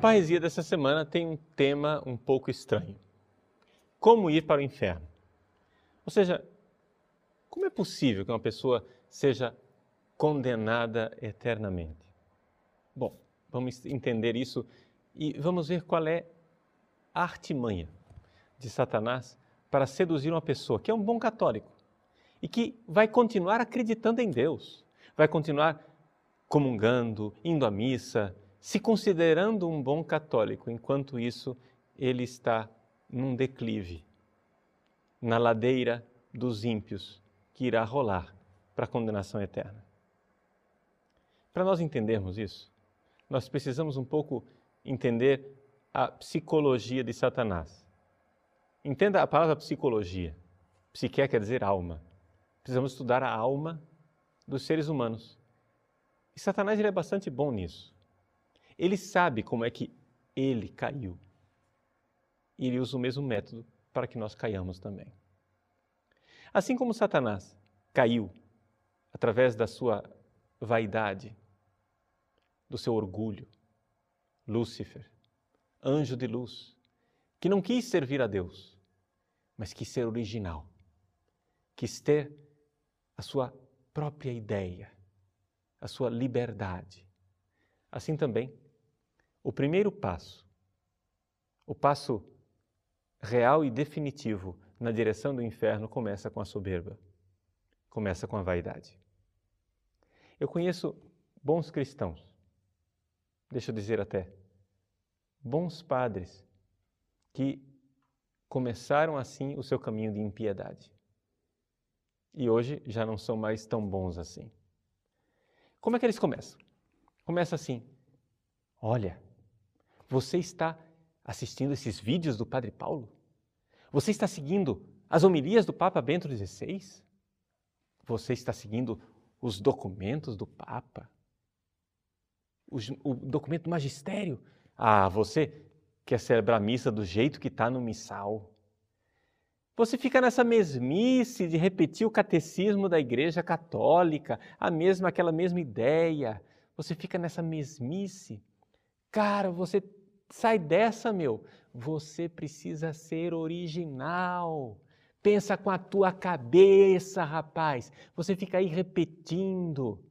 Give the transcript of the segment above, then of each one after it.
Parresia dessa semana tem um tema um pouco estranho. Como ir para o inferno? Ou seja, como é possível que uma pessoa seja condenada eternamente? Bom, vamos entender isso e vamos ver qual é a artimanha de Satanás para seduzir uma pessoa que é um bom católico e que vai continuar acreditando em Deus, vai continuar comungando, indo à missa, se considerando um bom católico, enquanto isso ele está num declive, na ladeira dos ímpios, que irá rolar para a condenação eterna. Para nós entendermos isso, nós precisamos um pouco entender a psicologia de Satanás. Entenda a palavra psicologia. Psique quer dizer alma. Precisamos estudar a alma dos seres humanos. E Satanás ele é bastante bom nisso. Ele sabe como é que ele caiu. E ele usa o mesmo método para que nós caiamos também. Assim como Satanás caiu através da sua vaidade, do seu orgulho, Lúcifer, anjo de luz, que não quis servir a Deus, mas quis ser original, quis ter a sua própria ideia, a sua liberdade. Assim também o primeiro passo, o passo real e definitivo na direção do inferno começa com a soberba, começa com a vaidade. Eu conheço bons cristãos, deixa eu dizer até, bons padres que começaram assim o seu caminho de impiedade. E hoje já não são mais tão bons assim. Como é que eles começam? Começa assim: olha, você está assistindo esses vídeos do Padre Paulo? Você está seguindo as homilias do Papa Bento XVI? Você está seguindo os documentos do Papa? O, documento do magistério? Ah, você quer celebrar a missa do jeito que está no missal. Você fica nessa mesmice de repetir o catecismo da Igreja Católica, a mesma aquela mesma ideia. Você fica nessa mesmice. Cara, você Sai dessa, meu. Você precisa ser original. Pensa com a tua cabeça, rapaz. Você fica aí repetindo.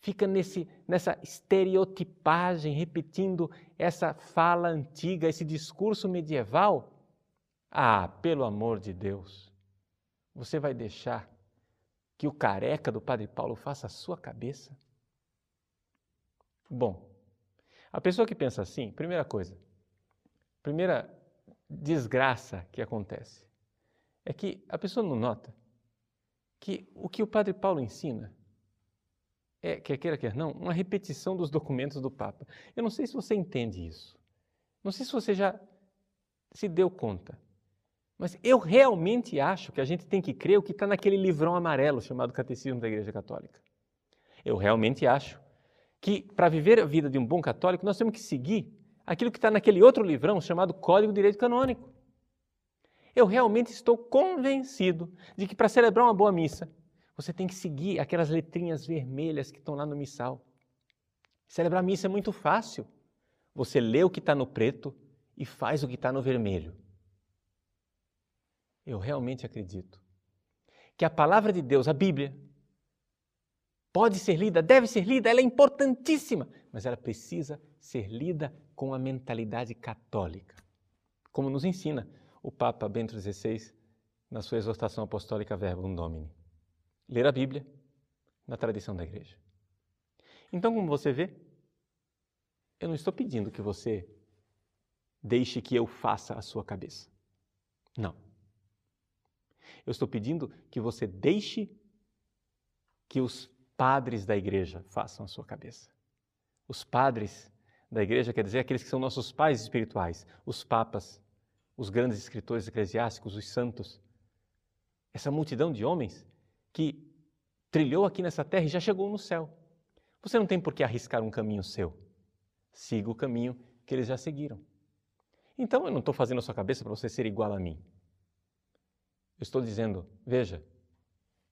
Fica nesse, nessa estereotipagem, repetindo essa fala antiga, esse discurso medieval. Ah, pelo amor de Deus, você vai deixar que o careca do Padre Paulo faça a sua cabeça? Bom, a pessoa que pensa assim, primeira coisa, primeira desgraça que acontece é que a pessoa não nota que o que o Padre Paulo ensina é, quer queira, quer não, uma repetição dos documentos do Papa. Eu não sei se você entende isso. Não sei se você já se deu conta. Mas eu realmente acho que a gente tem que crer o que está naquele livrão amarelo chamado Catecismo da Igreja Católica. Eu realmente acho que para viver a vida de um bom católico, nós temos que seguir aquilo que está naquele outro livrão chamado Código de Direito Canônico. Eu realmente estou convencido de que para celebrar uma boa missa, você tem que seguir aquelas letrinhas vermelhas que estão lá no missal. Celebrar missa é muito fácil. Você lê o que está no preto e faz o que está no vermelho. Eu realmente acredito que a palavra de Deus, a Bíblia, pode ser lida, deve ser lida, ela é importantíssima, mas ela precisa ser lida com a mentalidade católica, como nos ensina o Papa Bento XVI na sua exortação apostólica Verbum Domini. Ler a Bíblia na tradição da igreja. Então, como você vê, eu não estou pedindo que você deixe que eu faça a sua cabeça. Não. Eu estou pedindo que você deixe que os padres da igreja façam a sua cabeça. Os padres da igreja quer dizer aqueles que são nossos pais espirituais, os papas, os grandes escritores eclesiásticos, os santos. Essa multidão de homens que trilhou aqui nessa terra e já chegou no céu. Você não tem por que arriscar um caminho seu. Siga o caminho que eles já seguiram. Então eu não estou fazendo a sua cabeça para você ser igual a mim. Eu estou dizendo, veja,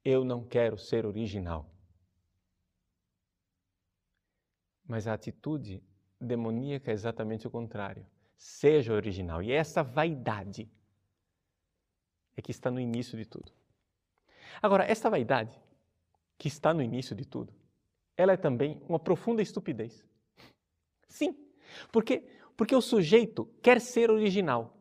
eu não quero ser original. Mas a atitude demoníaca é exatamente o contrário. Seja original. E essa vaidade é que está no início de tudo. Agora, essa vaidade que está no início de tudo, ela é também uma profunda estupidez. Sim, porque porque o sujeito quer ser original.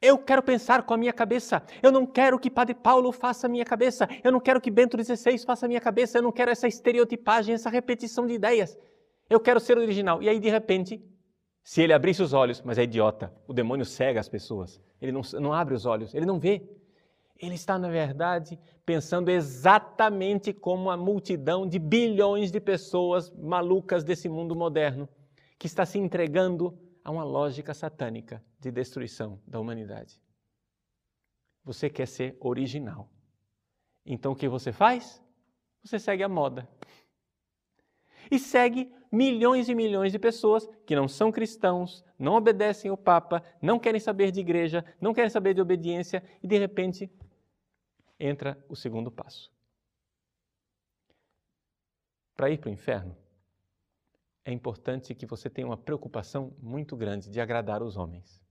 Eu quero pensar com a minha cabeça. Eu não quero que Padre Paulo faça a minha cabeça. Eu não quero que Bento XVI faça a minha cabeça. Eu não quero essa estereotipagem, essa repetição de ideias. Eu quero ser original. E aí, de repente, se ele abrisse os olhos, mas é idiota, o demônio cega as pessoas. Ele não, não abre os olhos, ele não vê. Ele está, na verdade, pensando exatamente como a multidão de bilhões de pessoas malucas desse mundo moderno, que está se entregando a uma lógica satânica de destruição da humanidade. Você quer ser original. Então o que você faz? Você segue a moda. E segue milhões e milhões de pessoas que não são cristãos, não obedecem ao Papa, não querem saber de igreja, não querem saber de obediência e de repente entra o segundo passo. Para ir para o inferno, é importante que você tenha uma preocupação muito grande de agradar os homens.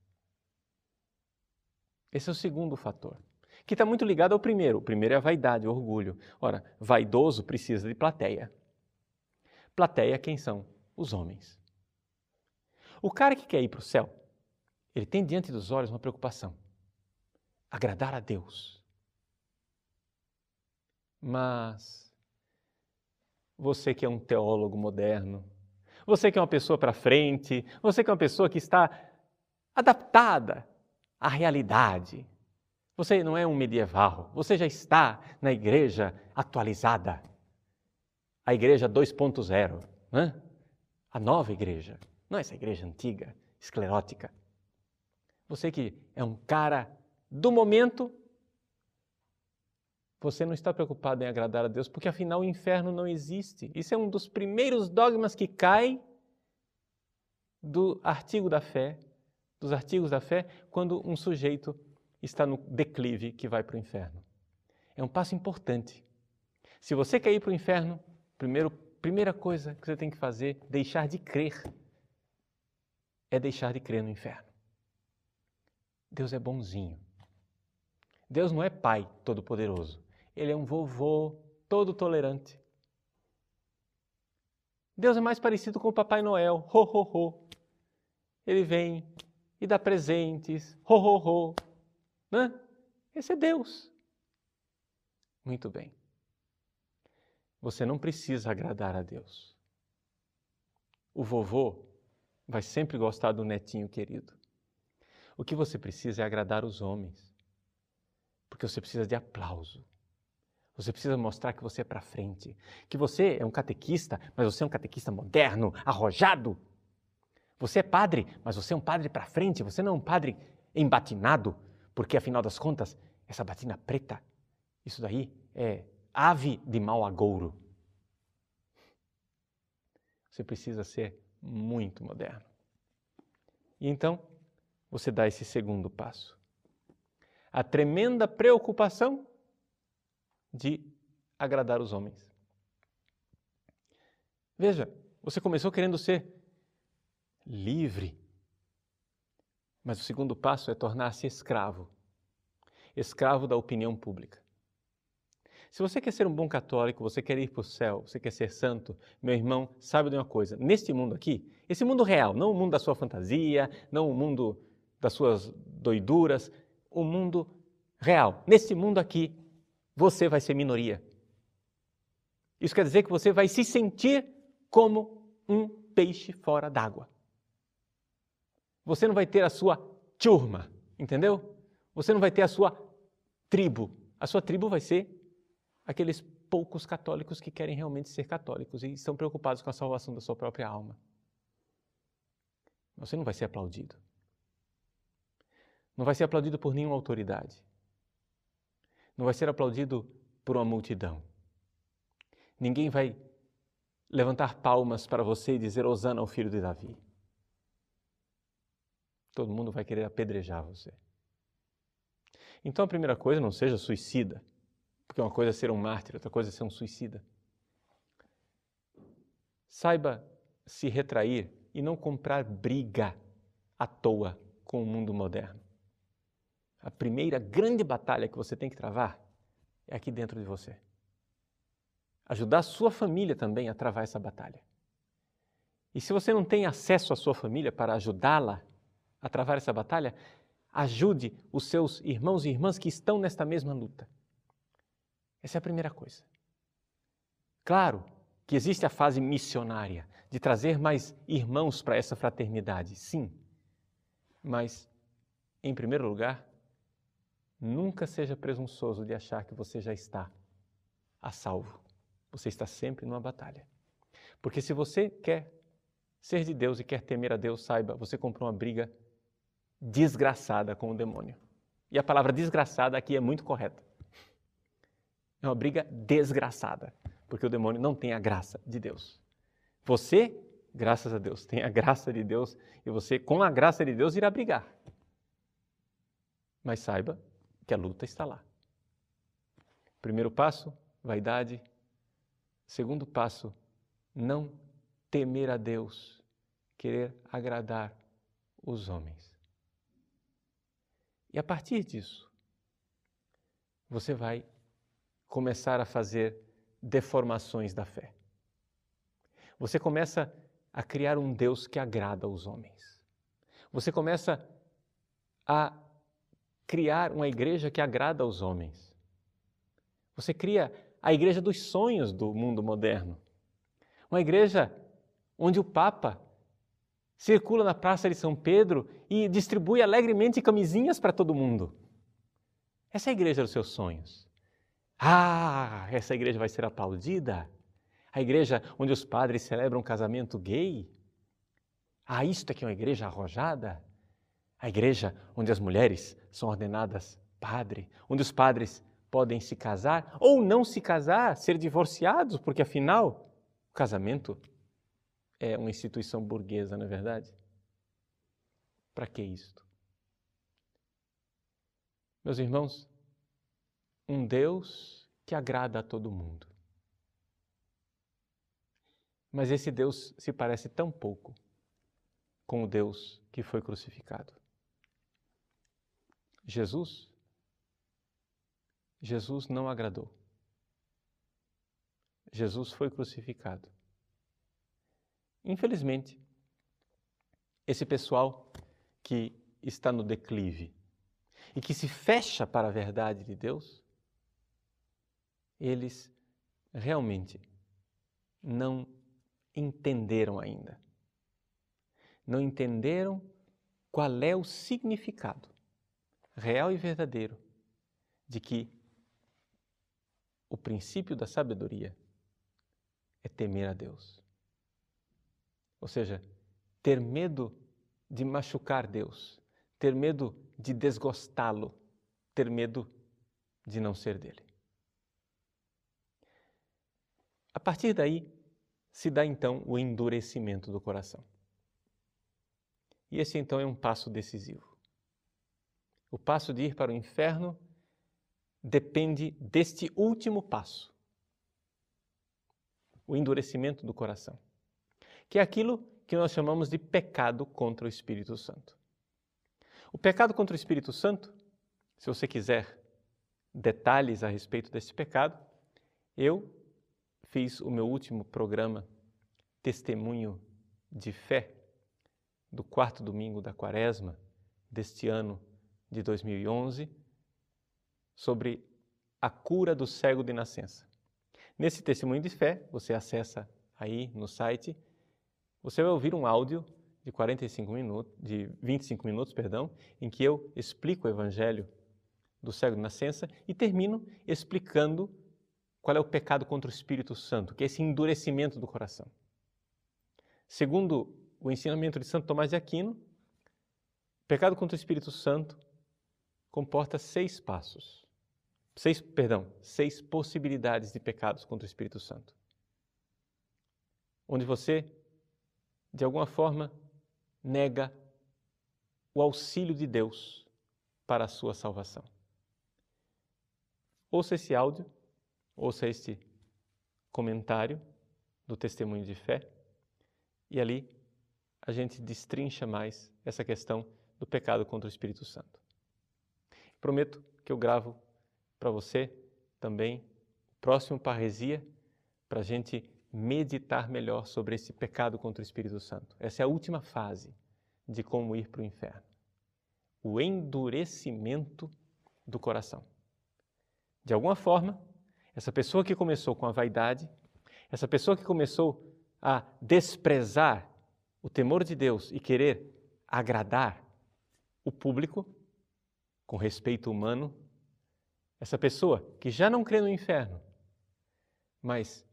Esse é o segundo fator, que está muito ligado ao primeiro. O primeiro é a vaidade, o orgulho. Ora, vaidoso precisa de plateia. Plateia, quem são? Os homens. O cara que quer ir para o céu, ele tem diante dos olhos uma preocupação: agradar a Deus. Mas você que é um teólogo moderno, você que é uma pessoa para frente, você que é uma pessoa que está adaptada à realidade. Você não é um medieval, você já está na igreja atualizada. A igreja 2.0, né? a nova igreja, não essa igreja antiga, esclerótica. Você que é um cara do momento, você não está preocupado em agradar a Deus, porque afinal o inferno não existe. Isso é um dos primeiros dogmas que cai do artigo da fé, dos artigos da fé, quando um sujeito está no declive que vai para o inferno. É um passo importante. Se você quer ir para o inferno, primeiro, primeira coisa que você tem que fazer, deixar de crer, é deixar de crer no inferno. Deus é bonzinho. Deus não é pai todo-poderoso. Ele é um vovô todo tolerante. Deus é mais parecido com o Papai Noel. Ho, ho, ho. Ele vem e dá presentes. Ho, ho, ho. Né? Esse é Deus. Muito bem. Você não precisa agradar a Deus. O vovô vai sempre gostar do netinho querido. O que você precisa é agradar os homens. Porque você precisa de aplauso. Você precisa mostrar que você é para frente, que você é um catequista, mas você é um catequista moderno, arrojado. Você é padre, mas você é um padre para frente, você não é um padre embatinado, porque afinal das contas, essa batina preta, isso daí é ave de mau agouro. Você precisa ser muito moderno. E então, você dá esse segundo passo. A tremenda preocupação de agradar os homens. Veja, você começou querendo ser livre, mas o segundo passo é tornar-se escravo escravo da opinião pública. Se você quer ser um bom católico, você quer ir para o céu, você quer ser santo, meu irmão, sabe de uma coisa: neste mundo aqui, esse mundo real, não o mundo da sua fantasia, não o mundo das suas doiduras, o mundo real. Nesse mundo aqui, você vai ser minoria. Isso quer dizer que você vai se sentir como um peixe fora d'água. Você não vai ter a sua turma, entendeu? Você não vai ter a sua tribo. A sua tribo vai ser aqueles poucos católicos que querem realmente ser católicos e estão preocupados com a salvação da sua própria alma. Você não vai ser aplaudido. Não vai ser aplaudido por nenhuma autoridade não vai ser aplaudido por uma multidão. Ninguém vai levantar palmas para você e dizer Osana ao filho de Davi. todo mundo vai querer apedrejar você. Então a primeira coisa, não seja suicida, porque uma coisa é ser um mártir, outra coisa é ser um suicida. Saiba se retrair e não comprar briga à toa com o mundo moderno. A primeira grande batalha que você tem que travar é aqui dentro de você. Ajudar a sua família também a travar essa batalha. E se você não tem acesso à sua família para ajudá-la a travar essa batalha, ajude os seus irmãos e irmãs que estão nesta mesma luta. Essa é a primeira coisa. Claro que existe a fase missionária, de trazer mais irmãos para essa fraternidade, sim. Mas, em primeiro lugar, nunca seja presunçoso de achar que você já está a salvo. Você está sempre numa batalha. Porque se você quer ser de Deus e quer temer a Deus, saiba, você comprou uma briga desgraçada com o demônio. E a palavra desgraçada aqui é muito correta. É uma briga desgraçada, porque o demônio não tem a graça de Deus. Você, graças a Deus, tem a graça de Deus e você, com a graça de Deus, irá brigar. Mas saiba que a luta está lá. Primeiro passo, vaidade. Segundo passo, não temer a Deus, querer agradar os homens. E a partir disso, você vai começar a fazer deformações da fé. Você começa a criar um Deus que agrada aos homens. Você começa a criar uma igreja que agrada aos homens. Você cria a igreja dos sonhos do mundo moderno. Uma igreja onde o Papa circula na Praça de São Pedro e distribui alegremente camisinhas para todo mundo. Essa é a igreja dos seus sonhos. Ah, essa igreja vai ser aplaudida? A igreja onde os padres celebram um casamento gay? Ah, isto é que é uma igreja arrojada? A igreja onde as mulheres são ordenadas padre, onde os padres podem se casar ou não se casar, ser divorciados, porque afinal o casamento é uma instituição burguesa, não é verdade? Para que isto? Meus irmãos, um Deus que agrada a todo mundo. Mas esse Deus se parece tão pouco com o Deus que foi crucificado. Jesus, Jesus não agradou. Jesus foi crucificado. Infelizmente, esse pessoal que está no declive e que se fecha para a verdade de Deus, eles realmente não entenderam ainda. Não entenderam qual é o significado real e verdadeiro de que o princípio da sabedoria é temer a Deus. Ou seja, ter medo de machucar Deus, ter medo de desgostá-lo, ter medo de não ser dele. A partir daí, se dá então o endurecimento do coração. E esse então é um passo decisivo. O passo de ir para o inferno depende deste último passo o endurecimento do coração que é aquilo que nós chamamos de pecado contra o Espírito Santo. O pecado contra o Espírito Santo, se você quiser detalhes a respeito desse pecado, eu fiz o meu último programa Testemunho de Fé, do quarto domingo da quaresma deste ano de 2011, sobre a cura do cego de nascença. Nesse testemunho de fé, você acessa aí no site você vai ouvir um áudio de 45 minutos, de 25 minutos, perdão, em que eu explico o evangelho do cego de nascença e termino explicando qual é o pecado contra o Espírito Santo, que é esse endurecimento do coração. Segundo o ensinamento de Santo Tomás de Aquino, pecado contra o Espírito Santo comporta seis passos. Seis, perdão, seis possibilidades de pecados contra o Espírito Santo. Onde você de alguma forma, nega o auxílio de Deus para a sua salvação. Ouça esse áudio, ouça este comentário do testemunho de fé e ali a gente destrincha mais essa questão do pecado contra o Espírito Santo. Prometo que eu gravo para você também o próximo Parresia para a gente meditar melhor sobre esse pecado contra o Espírito Santo. Essa é a última fase de como ir para o inferno. O endurecimento do coração. De alguma forma, essa pessoa que começou com a vaidade, essa pessoa que começou a desprezar o temor de Deus e querer agradar o público com respeito humano, essa pessoa que já não crê no inferno, mas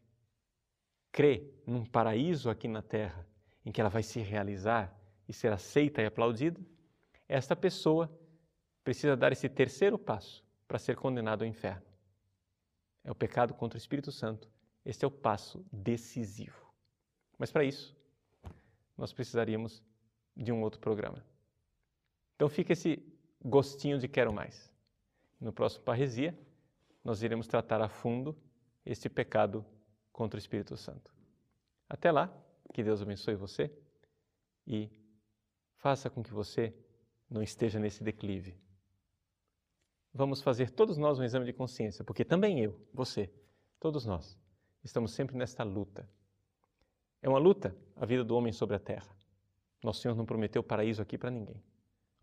crê num paraíso aqui na terra, em que ela vai se realizar e ser aceita e aplaudida, esta pessoa precisa dar esse terceiro passo para ser condenado ao inferno. É o pecado contra o Espírito Santo. Este é o passo decisivo. Mas para isso, nós precisaríamos de um outro programa. Então fica esse gostinho de quero mais. No próximo Parresia, nós iremos tratar a fundo este pecado contra o Espírito Santo. Até lá, que Deus abençoe você e faça com que você não esteja nesse declive. Vamos fazer todos nós um exame de consciência, porque também eu, você, todos nós, estamos sempre nesta luta. É uma luta a vida do homem sobre a terra. Nosso Senhor não prometeu paraíso aqui para ninguém.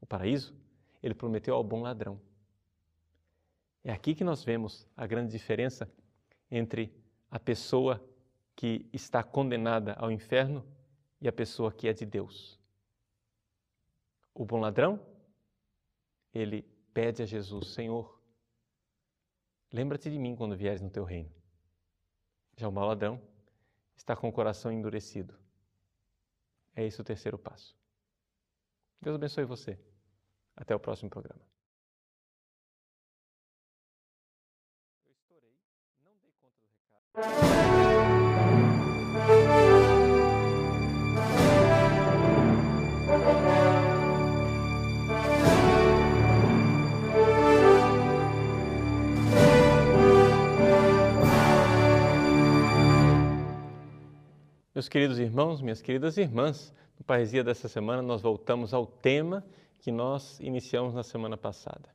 O paraíso, ele prometeu ao bom ladrão. É aqui que nós vemos a grande diferença entre a pessoa que está condenada ao inferno e a pessoa que é de Deus. O bom ladrão, ele pede a Jesus: Senhor, lembra-te de mim quando vieres no teu reino. Já o mau ladrão está com o coração endurecido. É esse o terceiro passo. Deus abençoe você. Até o próximo programa. Eu estourei, não dei conta do recado. Meus queridos irmãos, minhas queridas irmãs, no Paresia dessa semana nós voltamos ao tema que nós iniciamos na semana passada.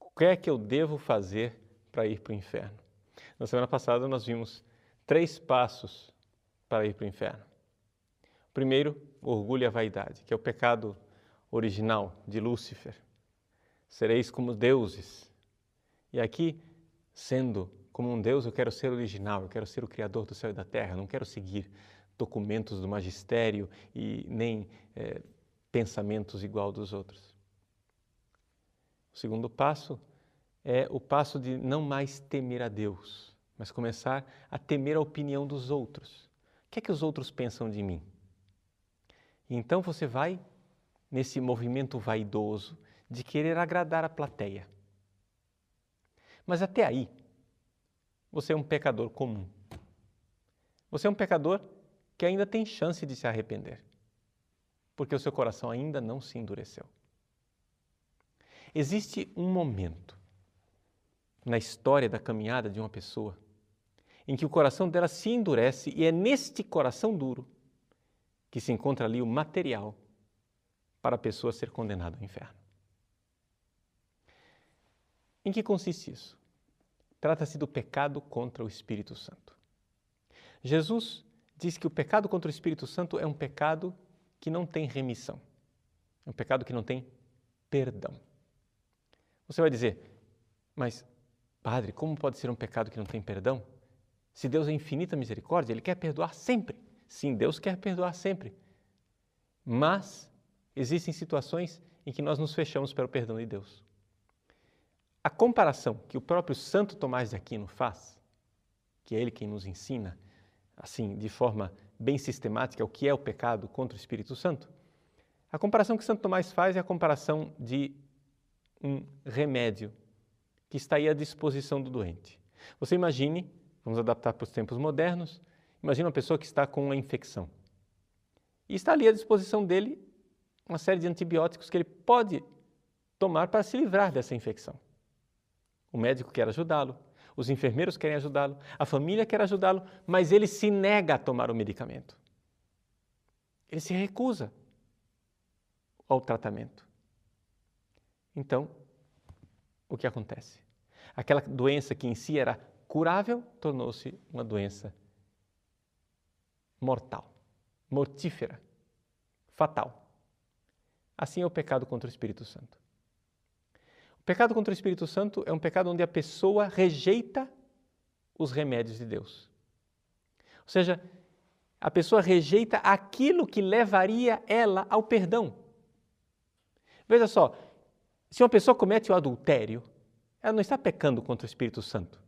O que é que eu devo fazer para ir para o inferno? Na semana passada nós vimos três passos para ir para o inferno. Primeiro, orgulho e a vaidade, que é o pecado original de Lúcifer. Sereis como deuses. E aqui, sendo como um Deus, eu quero ser original, eu quero ser o Criador do céu e da terra, não quero seguir documentos do magistério e nem é, pensamentos igual dos outros. O segundo passo é o passo de não mais temer a Deus, mas começar a temer a opinião dos outros. O que é que os outros pensam de mim? E então você vai nesse movimento vaidoso de querer agradar a plateia. Mas até aí, você é um pecador comum. Você é um pecador que ainda tem chance de se arrepender, porque o seu coração ainda não se endureceu. Existe um momento na história da caminhada de uma pessoa em que o coração dela se endurece e é neste coração duro que se encontra ali o material para a pessoa ser condenada ao inferno. Em que consiste isso? Trata-se do pecado contra o Espírito Santo. Jesus diz que o pecado contra o Espírito Santo é um pecado que não tem remissão, é um pecado que não tem perdão. Você vai dizer, mas, Padre, como pode ser um pecado que não tem perdão? Se Deus é infinita misericórdia, Ele quer perdoar sempre. Sim, Deus quer perdoar sempre. Mas existem situações em que nós nos fechamos para o perdão de Deus. A comparação que o próprio Santo Tomás de Aquino faz, que é ele quem nos ensina, assim, de forma bem sistemática, o que é o pecado contra o Espírito Santo, a comparação que Santo Tomás faz é a comparação de um remédio que está aí à disposição do doente. Você imagine, vamos adaptar para os tempos modernos, imagine uma pessoa que está com uma infecção. E está ali à disposição dele uma série de antibióticos que ele pode tomar para se livrar dessa infecção. O médico quer ajudá-lo, os enfermeiros querem ajudá-lo, a família quer ajudá-lo, mas ele se nega a tomar o medicamento. Ele se recusa ao tratamento. Então, o que acontece? Aquela doença que em si era curável tornou-se uma doença mortal, mortífera, fatal. Assim é o pecado contra o Espírito Santo. Pecado contra o Espírito Santo é um pecado onde a pessoa rejeita os remédios de Deus. Ou seja, a pessoa rejeita aquilo que levaria ela ao perdão. Veja só, se uma pessoa comete o adultério, ela não está pecando contra o Espírito Santo.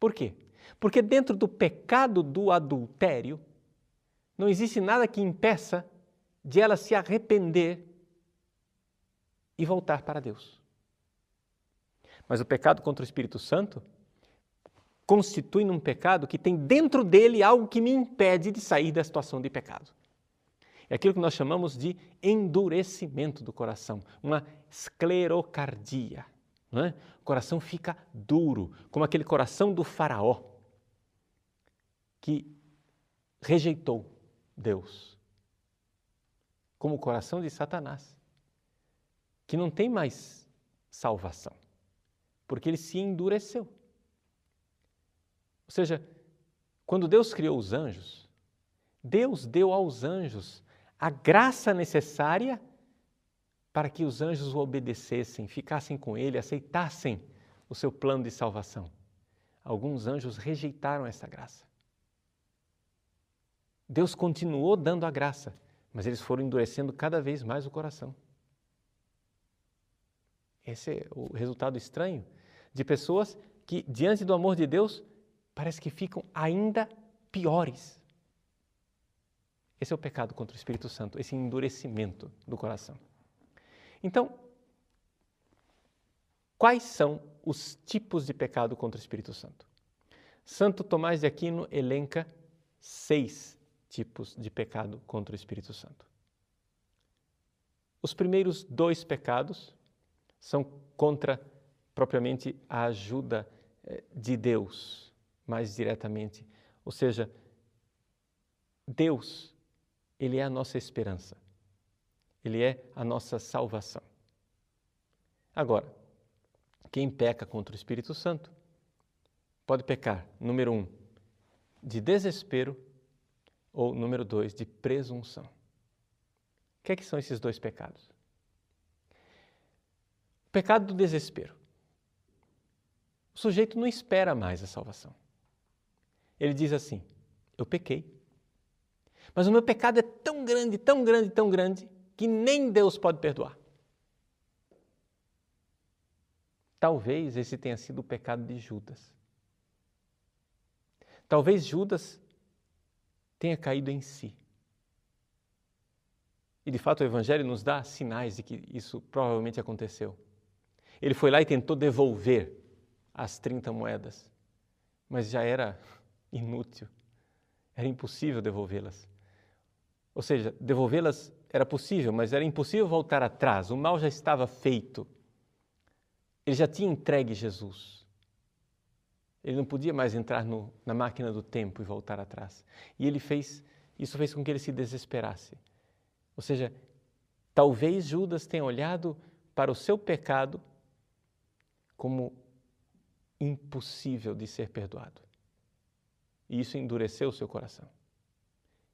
Por quê? Porque dentro do pecado do adultério, não existe nada que impeça de ela se arrepender e voltar para Deus. Mas o pecado contra o Espírito Santo constitui num pecado que tem dentro dele algo que me impede de sair da situação de pecado. É aquilo que nós chamamos de endurecimento do coração, uma esclerocardia. É? O coração fica duro, como aquele coração do Faraó que rejeitou Deus. Como o coração de Satanás, que não tem mais salvação, porque ele se endureceu. Ou seja, quando Deus criou os anjos, Deus deu aos anjos a graça necessária para que os anjos o obedecessem, ficassem com ele, aceitassem o seu plano de salvação. Alguns anjos rejeitaram essa graça. Deus continuou dando a graça, mas eles foram endurecendo cada vez mais o coração. Esse é o resultado estranho de pessoas que, diante do amor de Deus, parece que ficam ainda piores. Esse é o pecado contra o Espírito Santo, esse endurecimento do coração. Então, quais são os tipos de pecado contra o Espírito Santo? Santo Tomás de Aquino elenca seis tipos de pecado contra o Espírito Santo. Os primeiros dois pecados são contra propriamente a ajuda eh, de Deus, mais diretamente. Ou seja, Deus ele é a nossa esperança. Ele é a nossa salvação. Agora, quem peca contra o Espírito Santo pode pecar, número um, de desespero ou, número dois, de presunção. O que, é que são esses dois pecados? O pecado do desespero. O sujeito não espera mais a salvação. Ele diz assim: Eu pequei, mas o meu pecado é tão grande, tão grande, tão grande, que nem Deus pode perdoar. Talvez esse tenha sido o pecado de Judas. Talvez Judas tenha caído em si. E de fato o Evangelho nos dá sinais de que isso provavelmente aconteceu. Ele foi lá e tentou devolver as 30 moedas, mas já era inútil, era impossível devolvê-las. Ou seja, devolvê-las era possível, mas era impossível voltar atrás. O mal já estava feito. Ele já tinha entregue Jesus. Ele não podia mais entrar no, na máquina do tempo e voltar atrás. E ele fez, isso fez com que ele se desesperasse. Ou seja, talvez Judas tenha olhado para o seu pecado como impossível de ser perdoado. E isso endureceu o seu coração.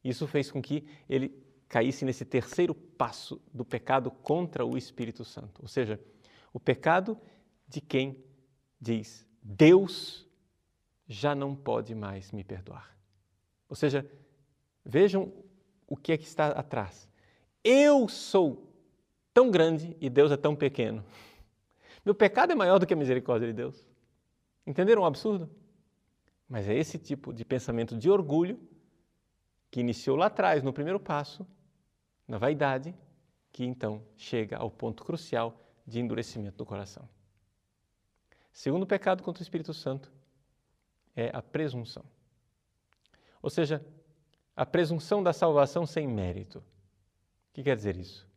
Isso fez com que ele caísse nesse terceiro passo do pecado contra o Espírito Santo, ou seja, o pecado de quem diz: Deus já não pode mais me perdoar. Ou seja, vejam o que é que está atrás. Eu sou tão grande e Deus é tão pequeno. Meu pecado é maior do que a misericórdia de Deus. Entenderam o absurdo? Mas é esse tipo de pensamento de orgulho que iniciou lá atrás, no primeiro passo, na vaidade, que então chega ao ponto crucial de endurecimento do coração. Segundo pecado contra o Espírito Santo é a presunção. Ou seja, a presunção da salvação sem mérito. O que quer dizer isso?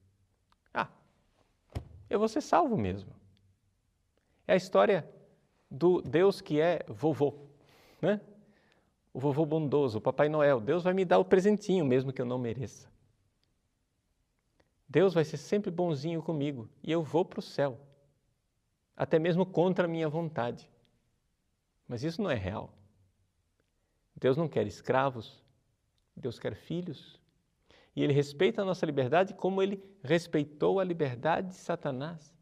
ah, eu vou ser salvo mesmo. É a história do Deus que é vovô, né? O vovô bondoso, o Papai Noel. Deus vai me dar o presentinho mesmo que eu não mereça. Deus vai ser sempre bonzinho comigo e eu vou para o céu, até mesmo contra a minha vontade. Mas isso não é real. Deus não quer escravos, Deus quer filhos. E Ele respeita a nossa liberdade como Ele respeitou a liberdade de Satanás.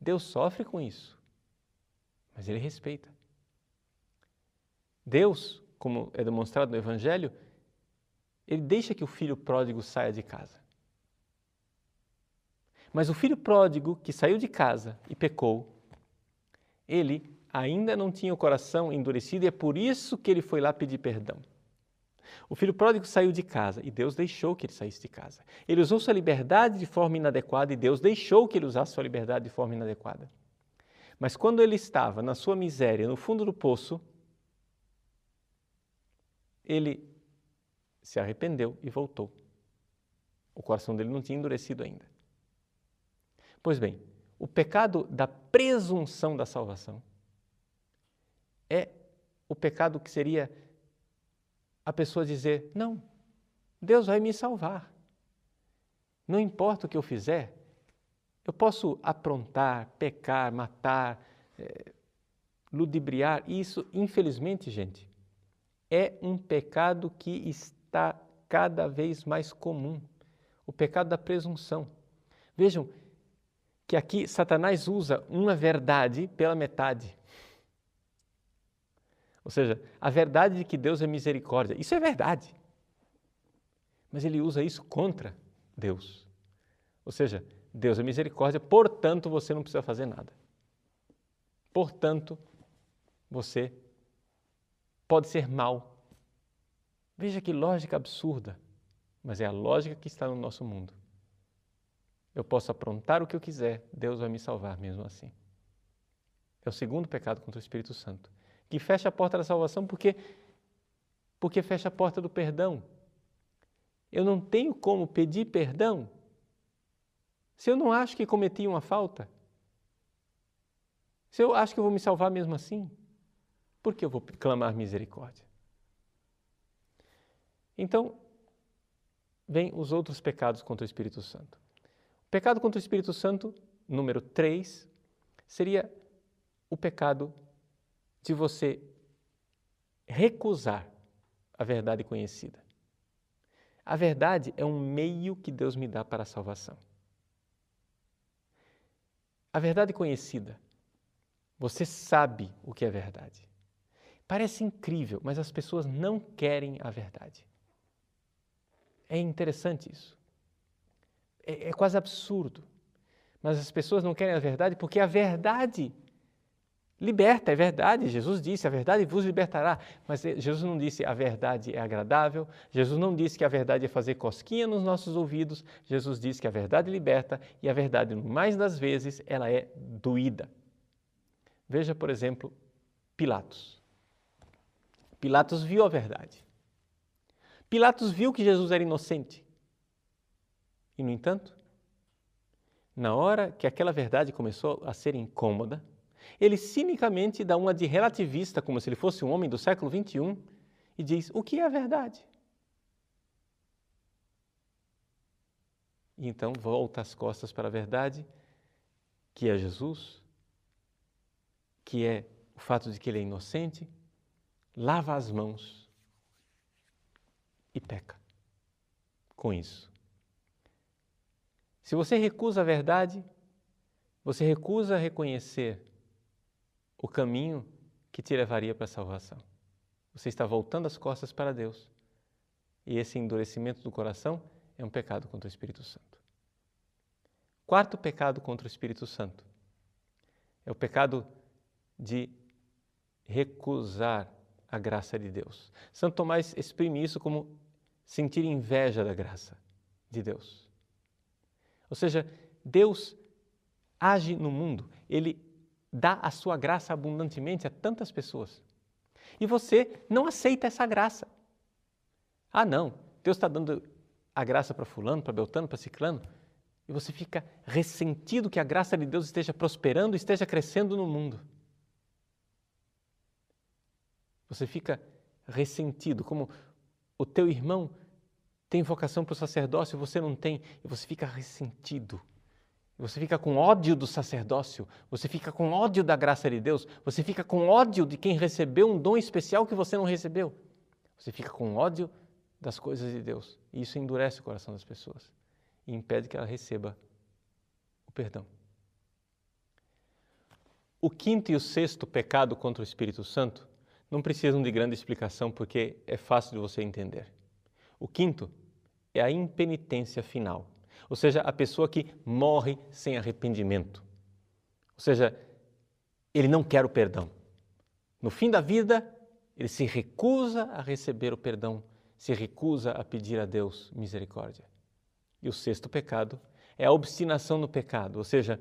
Deus sofre com isso, mas Ele respeita. Deus, como é demonstrado no Evangelho, Ele deixa que o filho pródigo saia de casa. Mas o filho pródigo que saiu de casa e pecou, ele ainda não tinha o coração endurecido e é por isso que ele foi lá pedir perdão. O filho pródigo saiu de casa e Deus deixou que ele saísse de casa. Ele usou sua liberdade de forma inadequada e Deus deixou que ele usasse sua liberdade de forma inadequada. Mas quando ele estava na sua miséria, no fundo do poço, ele se arrependeu e voltou. O coração dele não tinha endurecido ainda. Pois bem, o pecado da presunção da salvação é o pecado que seria a pessoa dizer: Não, Deus vai me salvar. Não importa o que eu fizer, eu posso aprontar, pecar, matar, é, ludibriar. Isso, infelizmente, gente, é um pecado que está cada vez mais comum o pecado da presunção. Vejam que aqui Satanás usa uma verdade pela metade. Ou seja, a verdade de que Deus é misericórdia, isso é verdade. Mas ele usa isso contra Deus. Ou seja, Deus é misericórdia, portanto você não precisa fazer nada. Portanto, você pode ser mal. Veja que lógica absurda, mas é a lógica que está no nosso mundo. Eu posso aprontar o que eu quiser, Deus vai me salvar mesmo assim. É o segundo pecado contra o Espírito Santo que fecha a porta da salvação porque porque fecha a porta do perdão. Eu não tenho como pedir perdão se eu não acho que cometi uma falta. Se eu acho que eu vou me salvar mesmo assim, por que eu vou clamar misericórdia? Então, vem os outros pecados contra o Espírito Santo. O pecado contra o Espírito Santo, número 3, seria o pecado de você recusar a verdade conhecida. A verdade é um meio que Deus me dá para a salvação. A verdade conhecida, você sabe o que é verdade. Parece incrível, mas as pessoas não querem a verdade. É interessante isso. É, é quase absurdo. Mas as pessoas não querem a verdade porque a verdade Liberta, é verdade. Jesus disse: a verdade vos libertará. Mas Jesus não disse a verdade é agradável. Jesus não disse que a verdade é fazer cosquinha nos nossos ouvidos. Jesus disse que a verdade liberta e a verdade, mais das vezes, ela é doída. Veja, por exemplo, Pilatos. Pilatos viu a verdade. Pilatos viu que Jesus era inocente. E, no entanto, na hora que aquela verdade começou a ser incômoda, ele cinicamente dá uma de relativista, como se ele fosse um homem do século XXI, e diz: o que é a verdade? E então volta as costas para a verdade, que é Jesus, que é o fato de que ele é inocente, lava as mãos e peca com isso. Se você recusa a verdade, você recusa reconhecer o caminho que te levaria para a salvação. Você está voltando as costas para Deus. E esse endurecimento do coração é um pecado contra o Espírito Santo. Quarto pecado contra o Espírito Santo é o pecado de recusar a graça de Deus. Santo Tomás exprime isso como sentir inveja da graça de Deus. Ou seja, Deus age no mundo, ele dá a sua graça abundantemente a tantas pessoas. E você não aceita essa graça. Ah, não, Deus está dando a graça para Fulano, para Beltano, para Ciclano, e você fica ressentido que a graça de Deus esteja prosperando, esteja crescendo no mundo. Você fica ressentido, como o teu irmão tem vocação para o sacerdócio você não tem, e você fica ressentido. Você fica com ódio do sacerdócio, você fica com ódio da graça de Deus, você fica com ódio de quem recebeu um dom especial que você não recebeu. Você fica com ódio das coisas de Deus. E isso endurece o coração das pessoas e impede que ela receba o perdão. O quinto e o sexto pecado contra o Espírito Santo não precisam de grande explicação porque é fácil de você entender. O quinto é a impenitência final, ou seja, a pessoa que morre sem arrependimento. Ou seja, ele não quer o perdão. No fim da vida, ele se recusa a receber o perdão, se recusa a pedir a Deus misericórdia. E o sexto pecado é a obstinação no pecado, ou seja,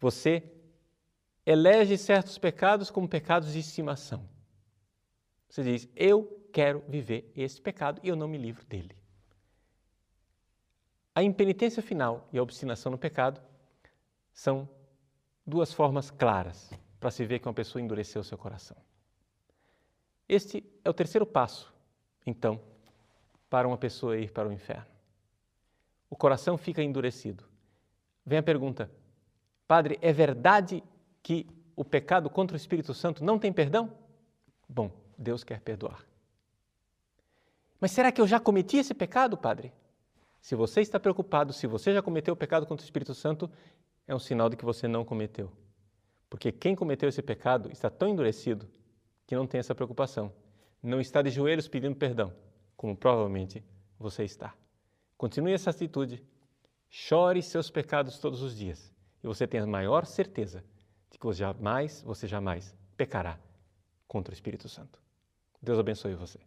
você elege certos pecados como pecados de estimação. Você diz: Eu quero viver esse pecado e eu não me livro dele. A impenitência final e a obstinação no pecado são duas formas claras para se ver que uma pessoa endureceu seu coração. Este é o terceiro passo, então, para uma pessoa ir para o inferno. O coração fica endurecido. Vem a pergunta: Padre, é verdade que o pecado contra o Espírito Santo não tem perdão? Bom, Deus quer perdoar. Mas será que eu já cometi esse pecado, Padre? Se você está preocupado, se você já cometeu o pecado contra o Espírito Santo, é um sinal de que você não cometeu. Porque quem cometeu esse pecado está tão endurecido que não tem essa preocupação. Não está de joelhos pedindo perdão, como provavelmente você está. Continue essa atitude. Chore seus pecados todos os dias. E você tem a maior certeza de que você jamais, você jamais pecará contra o Espírito Santo. Deus abençoe você.